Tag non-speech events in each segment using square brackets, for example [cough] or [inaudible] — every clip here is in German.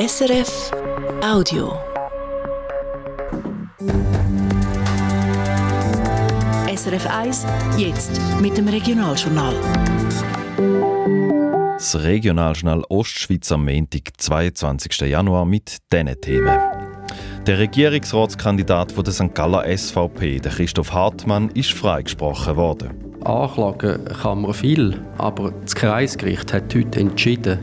SRF Audio. SRF 1, jetzt mit dem Regionaljournal. Das Regionaljournal Ostschweiz am Montag, 22. Januar mit diesen Themen. Der Regierungsratskandidat von der St. Galler SVP, der Christoph Hartmann, ist freigesprochen worden. Anklagen kann man viel, aber das Kreisgericht hat heute entschieden,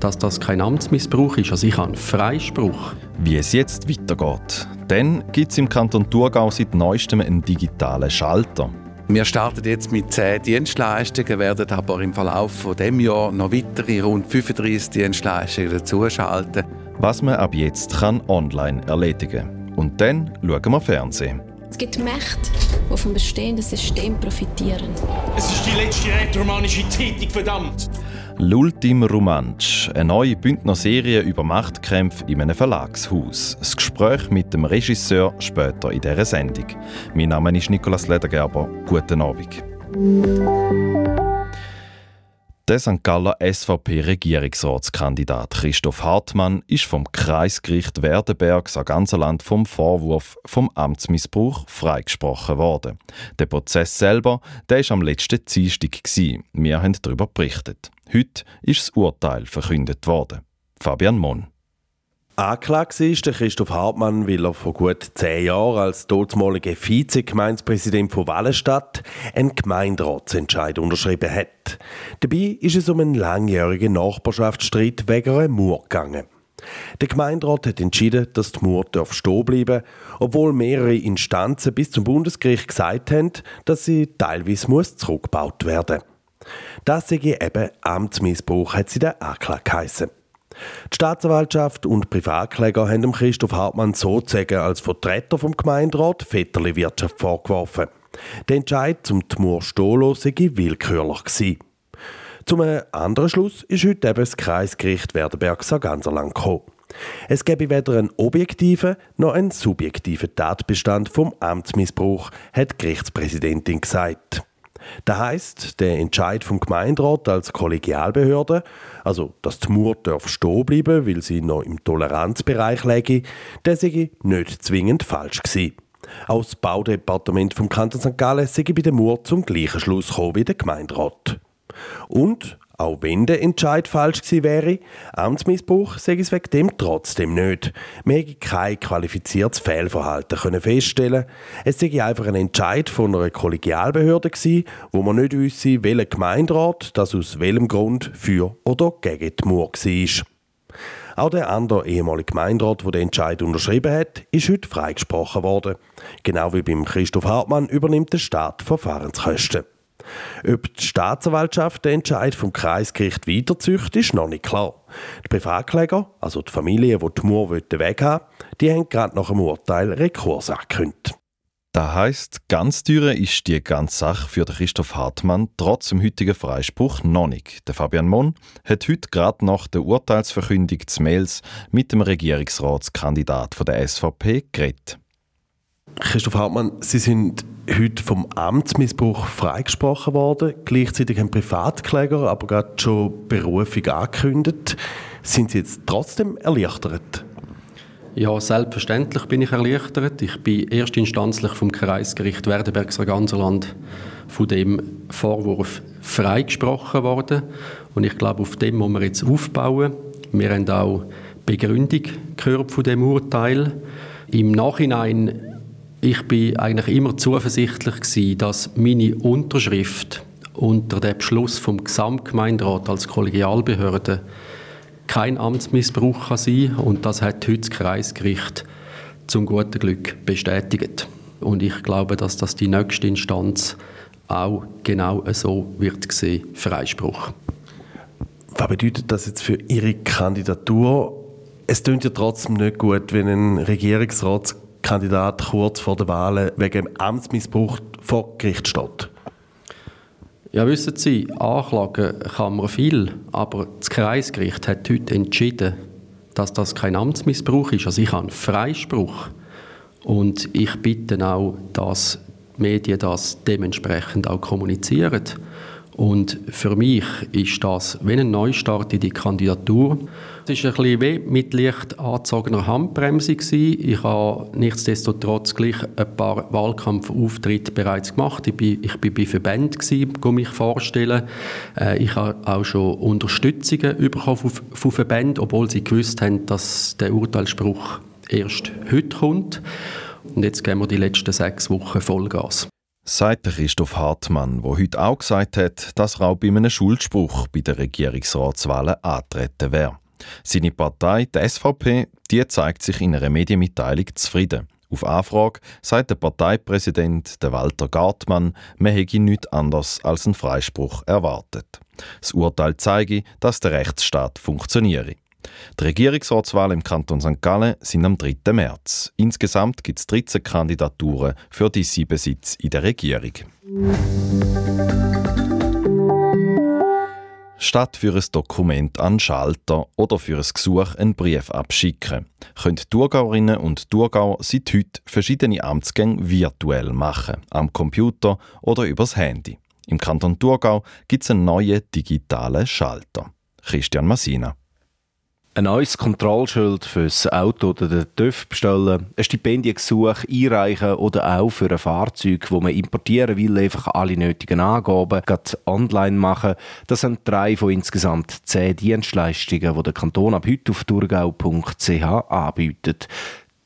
dass das kein Amtsmissbrauch ist. Also ich habe einen Freispruch. Wie es jetzt weitergeht. Dann gibt es im Kanton Thurgau seit neuestem einen digitalen Schalter. Wir starten jetzt mit 10 Dienstleistungen, werden aber im Verlauf von dem Jahr noch weitere rund 35 Dienstleistungen dazuschalten. Was man ab jetzt kann online erledigen kann. Und dann schauen wir Fernsehen. Es gibt Mächte, die vom bestehenden System profitieren. Es ist die letzte rätoromanische Tätig, verdammt! L'Ultim Romansch, eine neue Bündner Serie über Machtkämpfe in einem Verlagshaus. Das Gespräch mit dem Regisseur später in dieser Sendung. Mein Name ist Nikolaus Ledergerber. Guten Abend. Der St. Galler SVP-Regierungsratskandidat Christoph Hartmann ist vom Kreisgericht Werdenberg Sarganserland vom Vorwurf vom Amtsmissbrauch freigesprochen worden. Der Prozess selber, der ist am letzten Dienstag Wir haben darüber berichtet. Heute ist das Urteil verkündet worden. Fabian Mon. Anklagt ist der Christoph Hartmann, weil er vor gut zehn Jahren als dortmaliger Vize-Gemeindepräsident von Wallenstadt einen Gemeinderatsentscheid unterschrieben hat. Dabei ist es um einen langjährigen Nachbarschaftsstreit wegen einer Mauer gegangen. Der Gemeinderat hat entschieden, dass die Mauer stehen bleiben obwohl mehrere Instanzen bis zum Bundesgericht gesagt haben, dass sie teilweise muss zurückgebaut werden muss. Das sei eben Amtsmissbrauch, hat sie der Anklage geheissen. Die Staatsanwaltschaft und Privatkläger haben Christoph Hartmann sozusagen als Vertreter vom Gemeinderat Vetterli-Wirtschaft vorgeworfen. Der Entscheid zum Tmur Stolo sei willkürlich gewesen. Zum anderen Schluss ist heute eben das Kreisgericht Werdenberg-Sarganserland gekommen. Es gäbe weder einen objektiven noch einen subjektiven Tatbestand vom Amtsmissbrauch, hat die Gerichtspräsidentin gesagt. Das heisst, der Entscheid vom Gemeinderat als Kollegialbehörde, also dass die Mauer darf stehen bleiben, weil sie noch im Toleranzbereich läge, der sei nicht zwingend falsch gewesen. Auch Baudepartement vom Kanton St. Gallen sei bei der Mauer zum gleichen Schluss gekommen wie der Gemeinderat. Und auch wenn der Entscheid falsch gewesen wäre, Amtsmissbrauch sei es wegen dem trotzdem nicht. Wir hätten kein qualifiziertes Fehlverhalten können feststellen. Es sei einfach ein Entscheid von einer Kollegialbehörde gewesen, wo man nicht wüsste, welcher Gemeinderat das aus welchem Grund für oder gegen die Mauer war. Auch der andere ehemalige Gemeinderat, der den Entscheid unterschrieben hat, ist heute freigesprochen worden. Genau wie beim Christoph Hartmann übernimmt der Staat Verfahrenskosten. Ob die Staatsanwaltschaft den Entscheid vom Kreisgericht weiterzücht, ist noch nicht klar. Die Privatkläger, also die Familie, die die Mauer weghaben die haben gerade nach dem Urteil Rekurs angekündigt. Das heisst, ganz teuer ist die ganze Sache für Christoph Hartmann trotz dem heutigen Freispruch noch nicht. Der Fabian Mon hat heute gerade nach der Urteilsverkündung des Mails mit dem Regierungsratskandidat der SVP geredet. Christoph Hartmann, Sie sind heute vom Amtsmissbrauch freigesprochen worden. Gleichzeitig haben Privatkläger aber gerade schon Berufung angekündigt. Sind Sie jetzt trotzdem erleichtert? Ja, selbstverständlich bin ich erleichtert. Ich bin erstinstanzlich vom Kreisgericht Werdenberg-Sarganserland von dem Vorwurf freigesprochen worden. Und ich glaube, auf dem muss man jetzt aufbauen. Wir haben auch Begründung gehört von dem Urteil. Im Nachhinein ich bin eigentlich immer zuversichtlich gewesen, dass meine Unterschrift unter dem Beschluss vom Gesamtgemeinderat als Kollegialbehörde kein Amtsmissbrauch kann sein und das hat heute das Kreisgericht zum guten Glück bestätigt. Und ich glaube, dass das die nächste Instanz auch genau so wird sehen, Freispruch. Was bedeutet das jetzt für Ihre Kandidatur? Es klingt ja trotzdem nicht gut, wenn ein Regierungsrat Kandidat kurz vor der Wahl wegen Amtsmissbrauch vor Gericht steht? Ja, wissen Sie, anklagen kann man viel, aber das Kreisgericht hat heute entschieden, dass das kein Amtsmissbrauch ist. Also ich habe einen Freispruch. Und ich bitte auch, dass die Medien das dementsprechend auch kommunizieren. Und für mich ist das wie ein Neustart in die Kandidatur. Es war ein bisschen wie mit leicht angezogener Handbremse. Gewesen. Ich habe nichtsdestotrotz gleich ein paar Wahlkampfauftritte bereits gemacht. Ich bin, ich bei Verbänden, um mich vorstellen. Äh, ich habe auch schon Unterstützungen bekommen von, von Verbänden, obwohl sie gewusst haben, dass der Urteilsspruch erst heute kommt. Und jetzt geben wir die letzten sechs Wochen Vollgas. Sagt Christoph Hartmann, der heute auch gesagt hat, dass auch bei einem Schuldspruch bei den Regierungsratswahlen antreten wäre. Seine Partei, die SVP, die zeigt sich in einer Medienmitteilung zufrieden. Auf Anfrage sagt der Parteipräsident Walter Gartmann, man hätte nichts anderes als einen Freispruch erwartet. Das Urteil zeige, dass der Rechtsstaat funktioniere. Die Regierungsratswahlen im Kanton St. Gallen sind am 3. März. Insgesamt gibt es 13 Kandidaturen für die sieben Sitze in der Regierung. Statt für ein Dokument an Schalter oder für ein Gesuch einen Brief abschicken, können Thurgauerinnen und Thurgauer seit heute verschiedene Amtsgänge virtuell machen, am Computer oder übers Handy. Im Kanton Thurgau gibt es einen neuen digitalen Schalter. Christian Massina. Ein neues Kontrollschild fürs Auto oder den TÜV bestellen, ein Stipendiengesuch einreichen oder auch für ein Fahrzeug, das man importieren will, einfach alle nötigen Angaben online machen. Das sind drei von insgesamt zehn Dienstleistungen, die der Kanton ab heute auf thurgau.ch anbietet.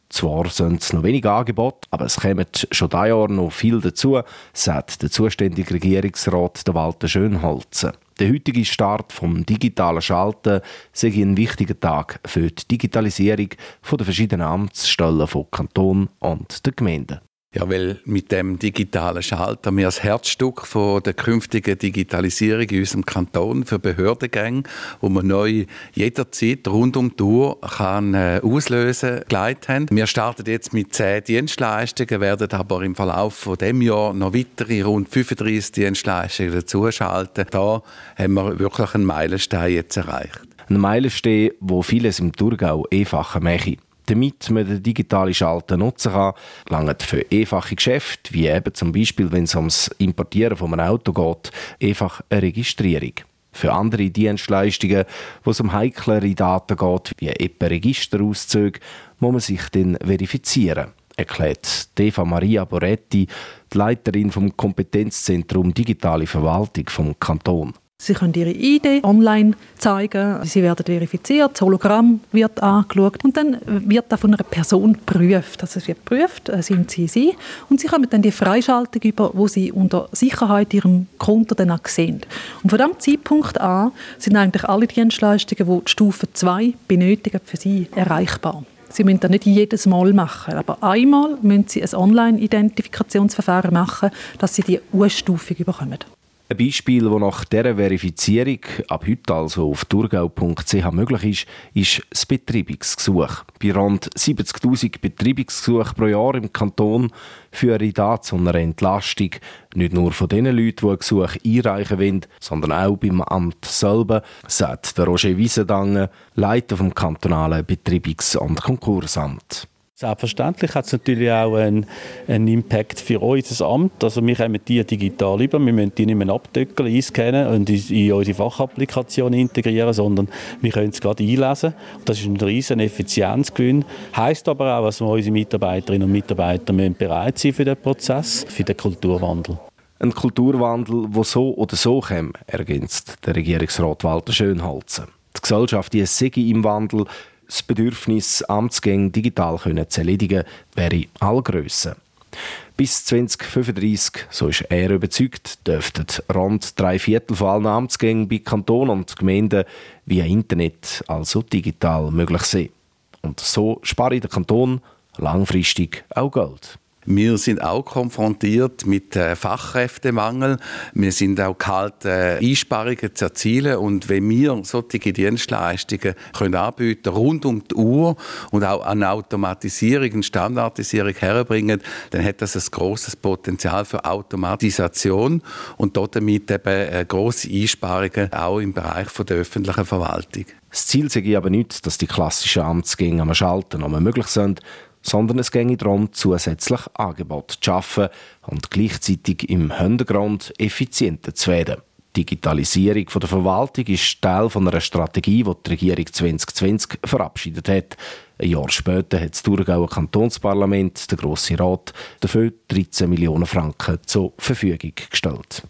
Zwar sind es noch wenige Angebote, aber es kommen schon dieses Jahr noch viel dazu, sagt der zuständige Regierungsrat Walter Schönholzen. Der heutige Start vom digitalen Schalten sei ein wichtiger Tag für die Digitalisierung der verschiedenen Amtsstellen von Kanton und der Gemeinden. Ja, weil mit dem digitalen Schalter wir das Herzstück von der künftigen Digitalisierung in unserem Kanton für Behördengänge, wo man neu jederzeit rund um die Uhr kann, äh, auslösen geleitet haben. Wir starten jetzt mit zehn Dienstleistungen, werden aber im Verlauf von dem Jahr noch weitere rund 35 Dienstleistungen dazuschalten. Da haben wir wirklich einen Meilenstein jetzt erreicht. Ein Meilenstein, wo vieles im Thurgau einfacher macht damit man den digitalen Schalter nutzen kann, langt für einfache Geschäfte, wie eben zum Beispiel, wenn es ums Importieren von einem Auto geht, einfach eine Registrierung. Für andere Dienstleistungen, wo es um heiklere Daten geht, wie etwa Registerauszüge, muss man sich dann verifizieren, erklärt Eva Maria Boretti, die Leiterin vom Kompetenzzentrum Digitale Verwaltung vom Kanton. Sie können Ihre ID online zeigen, Sie werden verifiziert, das Hologramm wird angeschaut und dann wird das von einer Person geprüft. Also es wird geprüft, äh, sind Sie Sie und Sie kommen dann die Freischaltung über, wo Sie unter Sicherheit Ihrem Konto dann auch sehen. Und von diesem Zeitpunkt an sind eigentlich alle Dienstleistungen, die die Stufe 2 benötigen, für Sie erreichbar. Sie müssen das nicht jedes Mal machen, aber einmal müssen Sie ein Online-Identifikationsverfahren machen, dass Sie die U-Stufe bekommen. Ein Beispiel, das nach dieser Verifizierung ab heute also auf thurgau.ch möglich ist, ist das Betreibungsgesuch. Bei rund 70'000 Betreibungsgesuchen pro Jahr im Kanton führe das zu einer Entlastung nicht nur von den Leuten, die ein Gesuch einreichen wollen, sondern auch beim Amt selber, sagt Roger Wiesendange, Leiter vom kantonalen Betreibungs- und Konkursamt. Selbstverständlich hat es natürlich auch einen, einen, Impact für unser Amt. Also wir kommen die digital über, wir müssen die nicht mehr abdeckeln, einscannen und in unsere Fachapplikation integrieren, sondern wir können es gerade einlesen. Das ist ein riesen Effizienzgewinn. Heißt aber auch, dass unsere Mitarbeiterinnen und Mitarbeiter müssen bereit sein für den Prozess, für den Kulturwandel. Ein Kulturwandel, der so oder so kommt, ergänzt der Regierungsrat Walter Schönholzen. Die Gesellschaft sei im Wandel, das Bedürfnis, Amtsgänge digital zu erledigen, wäre Allgrösse. Bis 2035, so ist er überzeugt, dürften rund drei Viertel von allen Amtsgängen bei Kanton und Gemeinden via Internet, also digital, möglich sein. Und so spare der Kanton langfristig auch Geld. Wir sind auch konfrontiert mit äh, Fachkräftemangel. Wir sind auch kalt, äh, Einsparungen zu erzielen. Und wenn wir solche Dienstleistungen können anbieten rund um die Uhr und auch eine Automatisierung, eine Standardisierung herbringen, dann hat das ein großes Potenzial für Automatisation und damit eben äh, große Einsparungen auch im Bereich der öffentlichen Verwaltung. Das Ziel sei aber nicht, dass die klassischen Amtsgänge am Schalten noch möglich sind, sondern es ginge darum, zusätzlich Angebote zu schaffen und gleichzeitig im Hintergrund effizienter zu werden. Digitalisierung der Verwaltung ist Teil von einer Strategie, die die Regierung 2020 verabschiedet hat. Ein Jahr später hat das Thurgauer Kantonsparlament, der Grosse Rat, dafür 13 Millionen Franken zur Verfügung gestellt.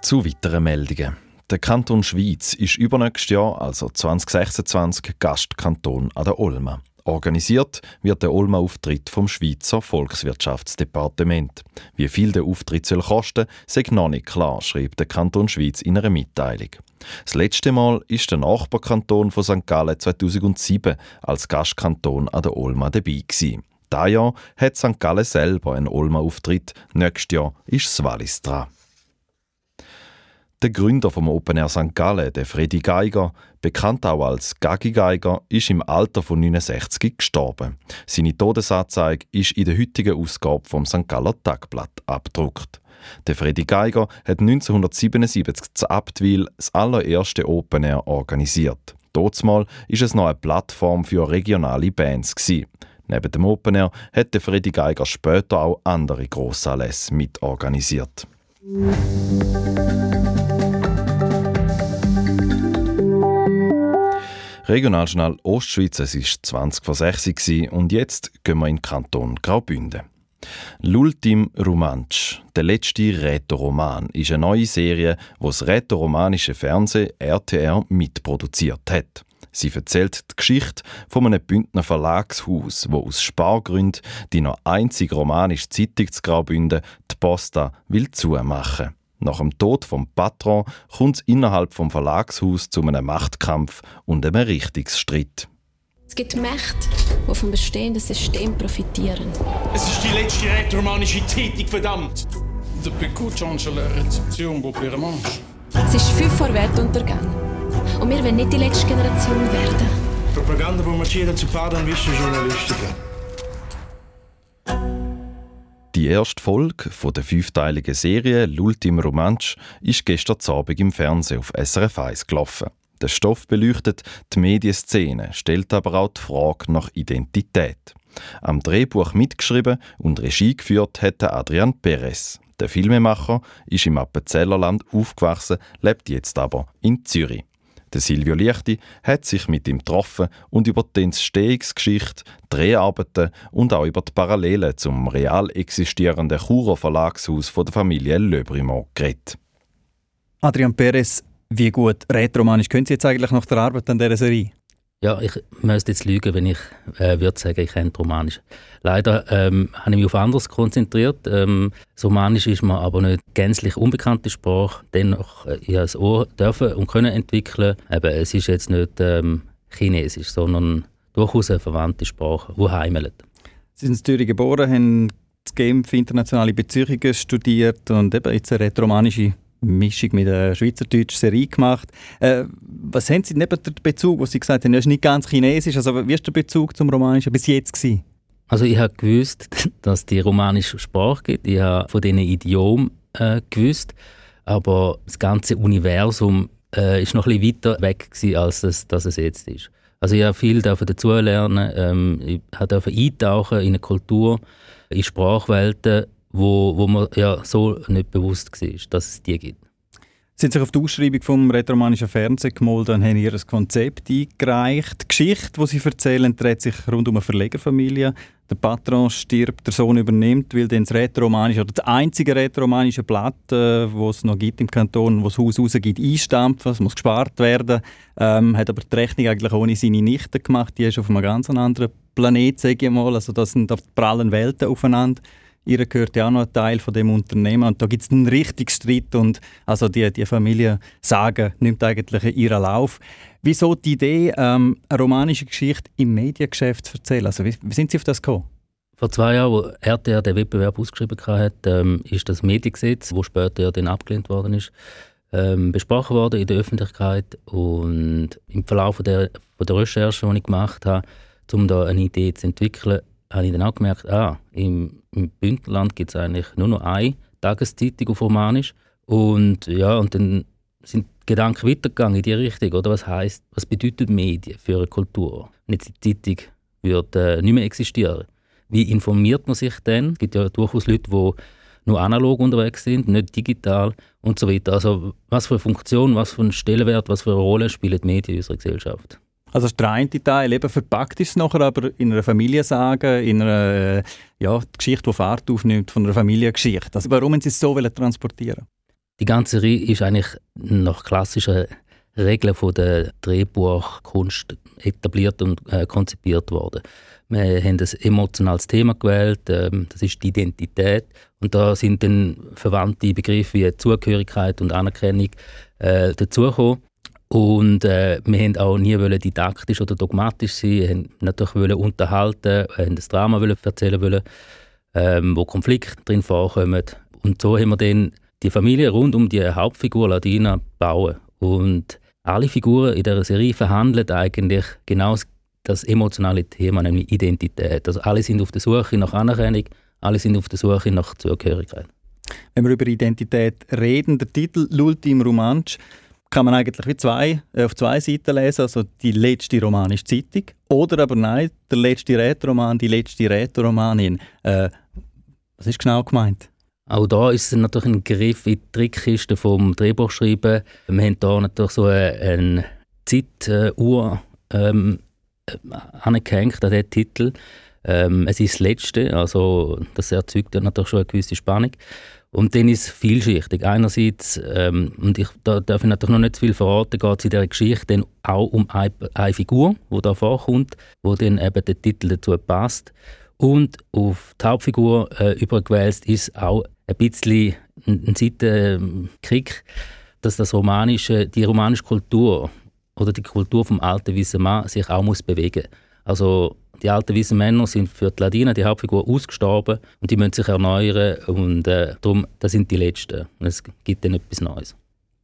Zu weiteren Meldungen. Der Kanton Schweiz ist übernächstes Jahr, also 2026, Gastkanton an der Olma. Organisiert wird der Olma-Auftritt vom Schweizer Volkswirtschaftsdepartement. Wie viel der Auftritt soll kosten, sei noch nicht klar, schreibt der Kanton Schweiz in einer Mitteilung. Das letzte Mal ist der Nachbarkanton von St. Gallen 2007 als Gastkanton an der Olma dabei. Dieses Jahr hat St. Gallen selber einen Olma-Auftritt, nächstes Jahr ist Wallis dran. Der Gründer vom Open Air St. Gallen, der Freddy Geiger, bekannt auch als Gagi Geiger, ist im Alter von 69 gestorben. Seine Todesanzeige ist in der heutigen Ausgabe vom St. Galler Tagblatt abgedruckt. Der Freddy Geiger hat 1977 zu Abtwil das allererste Open Air organisiert. Dortmal ist es noch eine Plattform für regionale Bands gewesen. Neben dem Open Air hat der Freddy Geiger später auch andere Grossanlässe mitorganisiert. Regionaljournal Ostschweiz, es war 20 vor 6 und jetzt gehen wir in den Kanton Graubünden. L'Ultim Romansch, der letzte Rätoroman, ist eine neue Serie, die das rätoromanische Fernsehen RTR mitproduziert hat. Sie erzählt die Geschichte von einem Bündner Verlagshaus, wo aus Spargründen die noch einzige romanische Zeitung zu Graubünden, die Posta, will zumachen. Nach dem Tod vom Patron kommt es innerhalb vom Verlagshaus zu einem Machtkampf und einem Richtungsstreit. Es gibt Mächte, die vom bestehenden System profitieren. Es ist die letzte rätoromanische Zeitung, verdammt! La réception au Pyrmanche? Es ist fünf vor Weltuntergang. Und wir wollen nicht die letzte Generation werden. Propaganda bombardiert zu Paden wischen Journalistiker. Die erste Folge von der fünfteiligen Serie «L'Ultime Romansch» ist gestern Abend im Fernsehen auf SRF 1 gelaufen. Der Stoff beleuchtet die Medienszene, stellt aber auch die Frage nach Identität. Am Drehbuch mitgeschrieben und Regie geführt hat Adrian Perez. Der Filmemacher ist im Appenzellerland aufgewachsen, lebt jetzt aber in Zürich. Der Silvio Lichti hat sich mit ihm getroffen und über die Entstehungsgeschichte, Dreharbeiten und auch über die Parallelen zum real existierenden Churer Verlagshaus von der Familie Le Brumont geredet. Adrian Perez, wie gut rätoromanisch können Sie jetzt eigentlich nach der Arbeit an dieser Serie? Ja, ich müsste jetzt lügen, wenn ich äh, würde sagen, ich kenne Romanisch. Leider ähm, habe ich mich auf anderes konzentriert. Ähm, Romanisch ist mir aber nicht gänzlich unbekannte Sprache. Dennoch, äh, ich es auch dürfen und können entwickeln. Eben, es ist jetzt nicht ähm, Chinesisch, sondern durchaus eine verwandte Sprache, die heimelt. Sie sind in Zürich geboren, haben das Genf internationale Beziehungen studiert und eben jetzt eine rätoromanische Mischung mit einer schweizerdeutschen Serie gemacht. Äh, was haben Sie neben dem Bezug, wo Sie gesagt haben, er ist nicht ganz chinesisch, also wie ist der Bezug zum Romanischen bis jetzt gewesen? Also ich habe gewusst, [laughs] dass die romanische Sprache gibt. Ich habe von diesen Idiomen äh, gewusst, aber das ganze Universum äh, ist noch ein bisschen weiter weg gewesen, als es, dass es jetzt ist. Also ich habe viel dazulernen, ähm, ich durfte eintauchen in eine Kultur, in Sprachwelten, wo, wo man ja so nicht bewusst war, dass es die gibt. Sie haben sich auf die Ausschreibung vom rätoromanischen Fernsehen gemolden und haben ihr Konzept eingereicht. Die Geschichte, die sie erzählen, dreht sich rund um eine Verlegerfamilie. Der Patron stirbt, der Sohn übernimmt, will dann das rätoromanische oder das einzige rätoromanische Blatt, äh, es noch gibt im Kanton, wo das Haus rausgibt, einstampfen. Es muss gespart werden. Ähm, hat aber die Rechnung eigentlich ohne seine Nichte gemacht. Die ist auf einem ganz anderen Planet, sage ich mal. Also das sind auf prallen Welten aufeinander ihr gehört ja auch noch ein Teil von dem Unternehmen und da gibt es einen richtigen Streit und also die, die Familie Sagen nimmt eigentlich ihren Lauf. Wieso die Idee, ähm, eine romanische Geschichte im Mediengeschäft zu erzählen? Also wie, wie sind Sie auf das gekommen? Vor zwei Jahren, wo RTR den Wettbewerb ausgeschrieben hat, ähm, ist das Mediengesetz, wo später ja dann abgelehnt worden ist, ähm, besprochen worden in der Öffentlichkeit und im Verlauf der, von der Recherche, die ich gemacht habe, um da eine Idee zu entwickeln, habe ich dann auch gemerkt, ah, im, im Bündnerland gibt es eigentlich nur noch eine Tageszeitung auf Romanisch. Und ja, und dann sind die Gedanken weitergegangen in die Richtung, oder? Was heißt, was bedeutet Medien für eine Kultur? Wenn jetzt die Zeitung würde äh, nicht mehr existieren, wie informiert man sich denn? Es gibt ja durchaus Leute, die nur analog unterwegs sind, nicht digital und so weiter. Also was für eine Funktion, was für einen Stellenwert, was für eine Rolle spielen die Medien in unserer Gesellschaft? Also der eine Teil, eben verpackt ist es nachher aber in einer Familiensage, in einer ja, Geschichte, die Fahrt aufnimmt von einer Familiengeschichte. Also warum haben Sie es so transportieren Die ganze Reihe ist eigentlich nach klassischen Regeln von der Drehbuchkunst etabliert und äh, konzipiert worden. Wir haben ein emotionales Thema gewählt, ähm, das ist die Identität. Und da sind dann verwandte Begriffe wie Zugehörigkeit und Anerkennung äh, dazugekommen. Und äh, wir haben auch nie wollen didaktisch oder dogmatisch sein, wir haben natürlich wollen unterhalten, haben das Drama wollen erzählen wollen, ähm, wo Konflikte drin vorkommen. Und so haben wir dann die Familie rund um die Hauptfigur Ladina bauen. Und alle Figuren in der Serie verhandeln eigentlich genau das emotionale Thema, nämlich Identität. Also alle sind auf der Suche nach Anerkennung, alle sind auf der Suche nach Zugehörigkeit. Wenn wir über Identität reden, der Titel «L'ultime Romansch» kann man eigentlich wie zwei, äh, auf zwei Seiten lesen, also die letzte romanische Zeitung oder aber nein, der letzte Rätoroman, die letzte Rätoromanin. Äh, was ist genau gemeint? Auch da ist es natürlich ein Griff in die Trickkiste vom Drehbuchschreiben. Wir haben hier natürlich so eine Zeituhr ähm, angehängt an diesen Titel. Ähm, es ist das Letzte, also das erzeugt ja natürlich schon eine gewisse Spannung. Und dann ist es vielschichtig. Einerseits, ähm, und ich, da darf ich natürlich noch nicht zu viel verraten, geht es in dieser Geschichte dann auch um eine, eine Figur, die da vorkommt, wo dann eben der Titel dazu passt. Und auf die Hauptfigur äh, übergewälzt ist auch ein bisschen ein, Seitenkrieg, dass das romanische, die romanische Kultur oder die Kultur vom alten Mann sich auch muss bewegen. Also die alten weißen Männer sind für die Ladinen, die Hauptfigur, ausgestorben und die müssen sich erneuern und äh, darum, das sind die Letzten. Es gibt dann etwas Neues.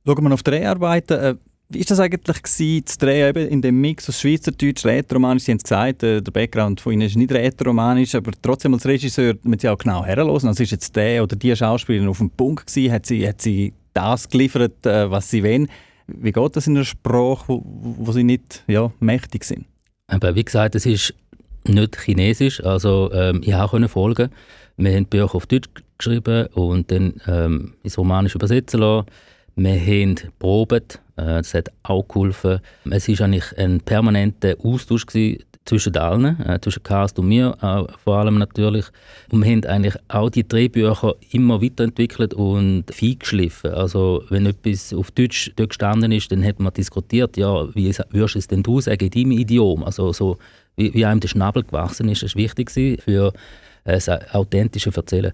Schauen wir auf Dreharbeiten. Äh, wie war das eigentlich gewesen, zu drehen eben in dem Mix aus Schweizerdeutsch, Rätoromanisch? Sie haben es gesagt, äh, der Background von Ihnen ist nicht Rätoromanisch, aber trotzdem als Regisseur müssen Sie auch genau herhören. Also ist jetzt der oder die Schauspielerin auf dem Punkt gewesen? Hat sie, hat sie das geliefert, äh, was sie wollen? Wie geht das in einer Sprache, wo, wo Sie nicht ja, mächtig sind? Aber wie gesagt, es ist nicht chinesisch, also ähm, ich konnte folgen. Wir haben Bücher auf Deutsch geschrieben und dann ähm, ins Romanisch übersetzen lassen. Wir haben probiert, äh, das hat auch geholfen. Es war eigentlich ein permanenter Austausch zwischen allen, äh, zwischen Cast und mir äh, vor allem natürlich. Und wir haben eigentlich auch die Drehbücher immer weiterentwickelt und feingeschliffen. Also wenn etwas auf Deutsch dort gestanden ist, dann hat man diskutiert, ja, wie würdest du es denn du sagen in deinem Idiom? Also so, wie, wie einem der Schnabel gewachsen ist, das war wichtig für äh, das authentische Erzählen.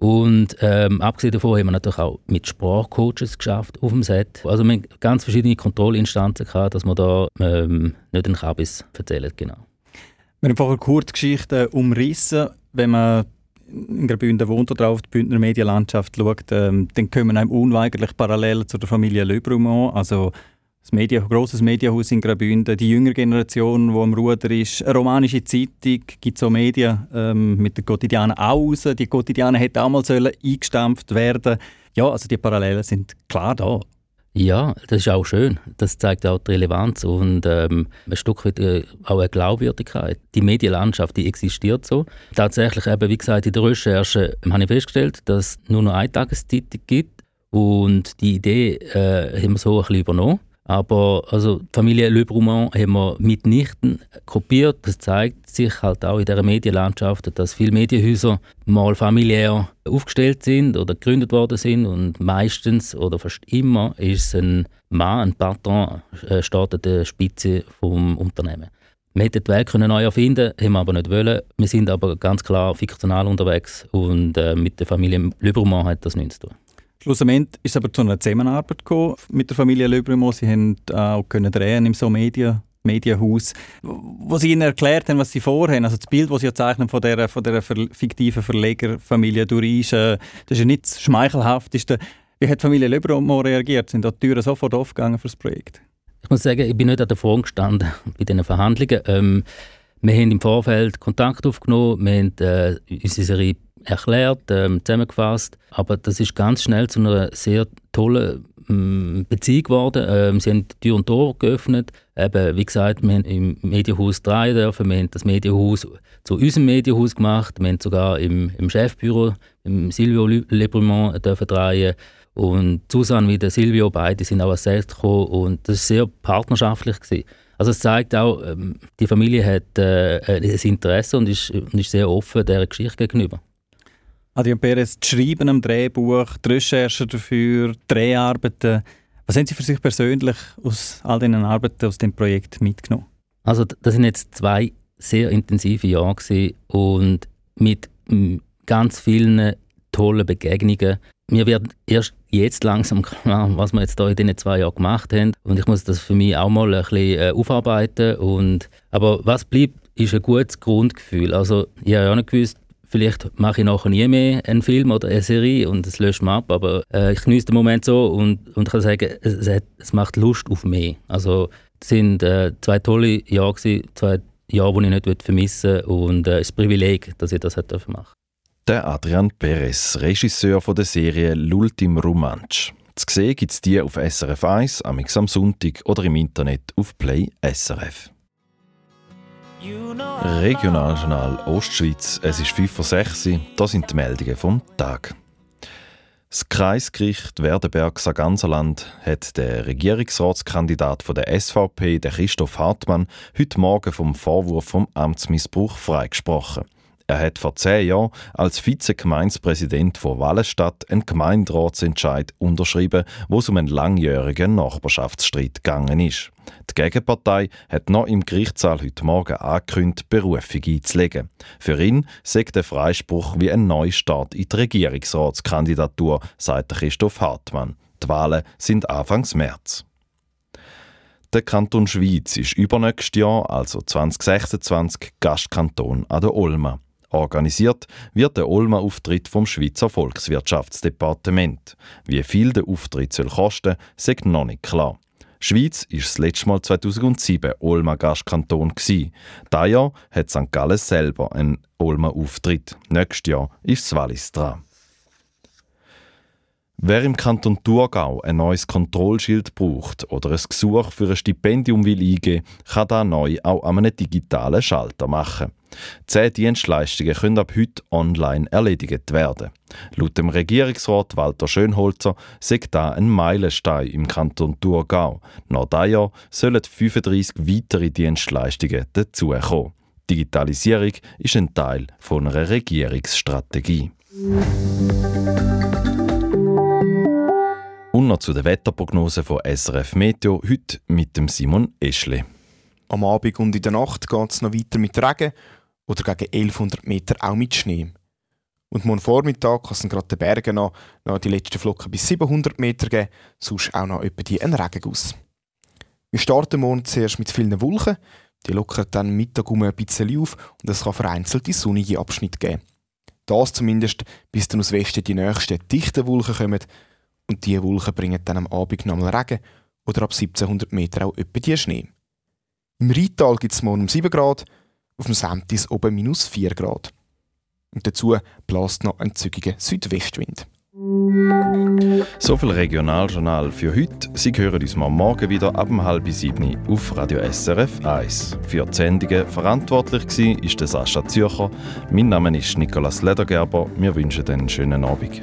Und ähm, abgesehen davon haben wir natürlich auch mit Sprachcoaches geschafft auf dem Set. Also wir haben ganz verschiedene Kontrollinstanzen gehabt, dass wir da ähm, nicht den Kabis erzählen, genau. Wir haben vorher kurz Geschichten umrissen. Wenn man in Graubünden wohnt oder auf die Bündner Medienlandschaft schaut, ähm, dann kommen einem unweigerlich parallel zu der Familie Le Brumont, also das Media, grosses Medienhaus in Graubünden, die jüngere Generation, die am Ruder ist, eine romanische Zeitung, gibt so Medien ähm, mit den Quotidianen auch raus. Die Quotidianen hätten auch mal sollen eingestampft werden Ja, also die Parallelen sind klar da. Ja, das ist auch schön. Das zeigt auch die Relevanz und ähm, ein Stück weit äh, auch eine Glaubwürdigkeit. Die Medienlandschaft, die existiert so. Tatsächlich, eben, wie gesagt, in der Recherche habe ich festgestellt, dass es nur noch eine Tageszeitung gibt und die Idee äh, haben wir so ein bisschen übernommen. Aber also die Familie Le Brumont haben wir mitnichten kopiert. Das zeigt sich halt auch in der Medienlandschaft, dass viele Medienhäuser mal familiär aufgestellt sind oder gegründet worden sind und meistens oder fast immer ist ein Mann, ein Patron, äh, steht der Spitze vom Unternehmen. Wir hätten die Welt neu erfinden haben wir aber nicht wollen. Wir sind aber ganz klar fiktional unterwegs und äh, mit der Familie Le Brumont hat das nichts zu tun. Schlussendlich ist es aber zu einer Zusammenarbeit mit der Familie Löbrimo. Sie haben auch können drehen im so Media Medienhaus, wo sie ihnen erklärt haben, was sie vorhaben. Also das Bild, das sie zeichnen von dieser, von dieser fiktiven Verlegerfamilie Durisch, äh, das ist ja das Schmeichelhafteste. Wie hat die Familie Löbrimo reagiert? Sind da die Türen sofort aufgegangen für das Projekt? Ich muss sagen, ich bin nicht an der Front gestanden [laughs] bei diesen Verhandlungen. Ähm, wir haben im Vorfeld Kontakt aufgenommen, wir haben äh, unsere erklärt, ähm, zusammengefasst. Aber das ist ganz schnell zu einer sehr tollen ähm, Beziehung geworden. Ähm, sie haben Tür und Tor geöffnet. Eben, wie gesagt, wir haben im Medienhaus drei dürfen. Wir haben das Medienhaus zu unserem Medienhaus gemacht. Wir haben sogar im, im Chefbüro Silvio Lebrumont drehen und Susanne wie der Silvio, beide sind auch Set gekommen und das war sehr partnerschaftlich. Gewesen. Also es zeigt auch, ähm, die Familie hat äh, ein Interesse und ist, und ist sehr offen dieser Geschichte gegenüber. Adrian Perez, das Schreiben am Drehbuch, die Recherche dafür, die Dreharbeiten. Was haben Sie für sich persönlich aus all diesen Arbeiten aus dem Projekt mitgenommen? Also das sind jetzt zwei sehr intensive Jahre und mit ganz vielen tollen Begegnungen. Mir wird erst jetzt langsam [laughs] klar, was wir jetzt hier in diesen zwei Jahren gemacht haben. Und ich muss das für mich auch mal ein bisschen äh, aufarbeiten. Und, aber was bleibt, ist ein gutes Grundgefühl. Also ich habe ja nicht gewusst, vielleicht mache ich nachher nie mehr einen Film oder eine Serie und es löscht mich ab, aber äh, ich genieße den Moment so und, und kann sagen, es, hat, es macht Lust auf mehr. Also es sind äh, zwei tolle Jahre gewesen, zwei Jahre, die ich nicht vermissen will und äh, es ist ein Privileg, dass ich das machen durfte. Der Adrian Perez, Regisseur von der Serie L'Ultim Romansch. Zu sehen gibt es die auf SRF 1, am Sonntag oder im Internet auf Play SRF. Regionaljournal Ostschweiz, es ist 5 vor 6 Uhr, das sind die Meldungen vom Tag. Das Kreisgericht Werdenberg-Saganserland hat den Regierungsratskandidat von der SVP, Christoph Hartmann, heute Morgen vom Vorwurf vom Amtsmissbrauch freigesprochen. Er hat vor zehn Jahren als Vizegemeinspräsident von Wallenstadt einen Gemeinderatsentscheid unterschrieben, wo es um einen langjährigen Nachbarschaftsstreit gegangen ist. Die Gegenpartei hat noch im Gerichtssaal heute Morgen angekündigt, Berufung einzulegen. Für ihn sagt der Freispruch wie ein Neustart in die Regierungsratskandidatur, sagt Christoph Hartmann. Die Wahlen sind Anfangs März. Der Kanton Schwyz ist übernächstes Jahr, also 2026, Gastkanton an der Olma. Organisiert wird der Olma-Auftritt vom Schweizer Volkswirtschaftsdepartement. Wie viel der Auftritt soll kosten, sagt noch nicht klar. Schweiz war das letzte Mal 2007 Olma-Gastkanton. Dieses Jahr hat St. Gallen selber einen Olma-Auftritt. Nächstes Jahr ist das Wallis dran. Wer im Kanton Thurgau ein neues Kontrollschild braucht oder ein Gesuch für ein Stipendium will eingeben, kann das neu auch an einem digitalen Schalter machen. Zehn Dienstleistungen können ab heute online erledigt werden. Laut dem Regierungsrat Walter Schönholzer sagt da ein Meilenstein im Kanton Thurgau. Nach diesem Jahr sollen 35 weitere Dienstleistungen dazukommen. Digitalisierung ist ein Teil einer Regierungsstrategie. Und noch zu der Wetterprognose von SRF Meteo, heute mit dem Simon Eschle. Am Abend und in der Nacht geht es noch weiter mit Regen oder gegen 1100 Meter auch mit Schnee. Und morgen Vormittag kann es gerade den Bergen noch, noch die letzten Flocken bis 700 Meter geben, sonst auch noch etwa die einen Regenguss. Wir starten morgen zuerst mit vielen Wolken, die lockern dann Mittag um ein bisschen auf und es kann vereinzelte sonnige Abschnitte geben. Das zumindest, bis dann aus Westen die nächsten dichten Wolken kommen, und diese Wolken bringen dann am Abend nochmal Regen oder ab 1700 Meter auch etwa die Schnee. Im Rheintal gibt es morgen um 7 Grad, auf dem Sentis oben minus 4 Grad. Und dazu bläst noch ein zügiger Südwestwind. So viel Regionaljournal für heute. Sie hören uns mal morgen wieder ab halb sieben auf Radio SRF 1. Für die Sendungen verantwortlich war ist Sascha Zürcher. Mein Name ist Nicolas Ledergerber. Wir wünschen einen schönen Abend.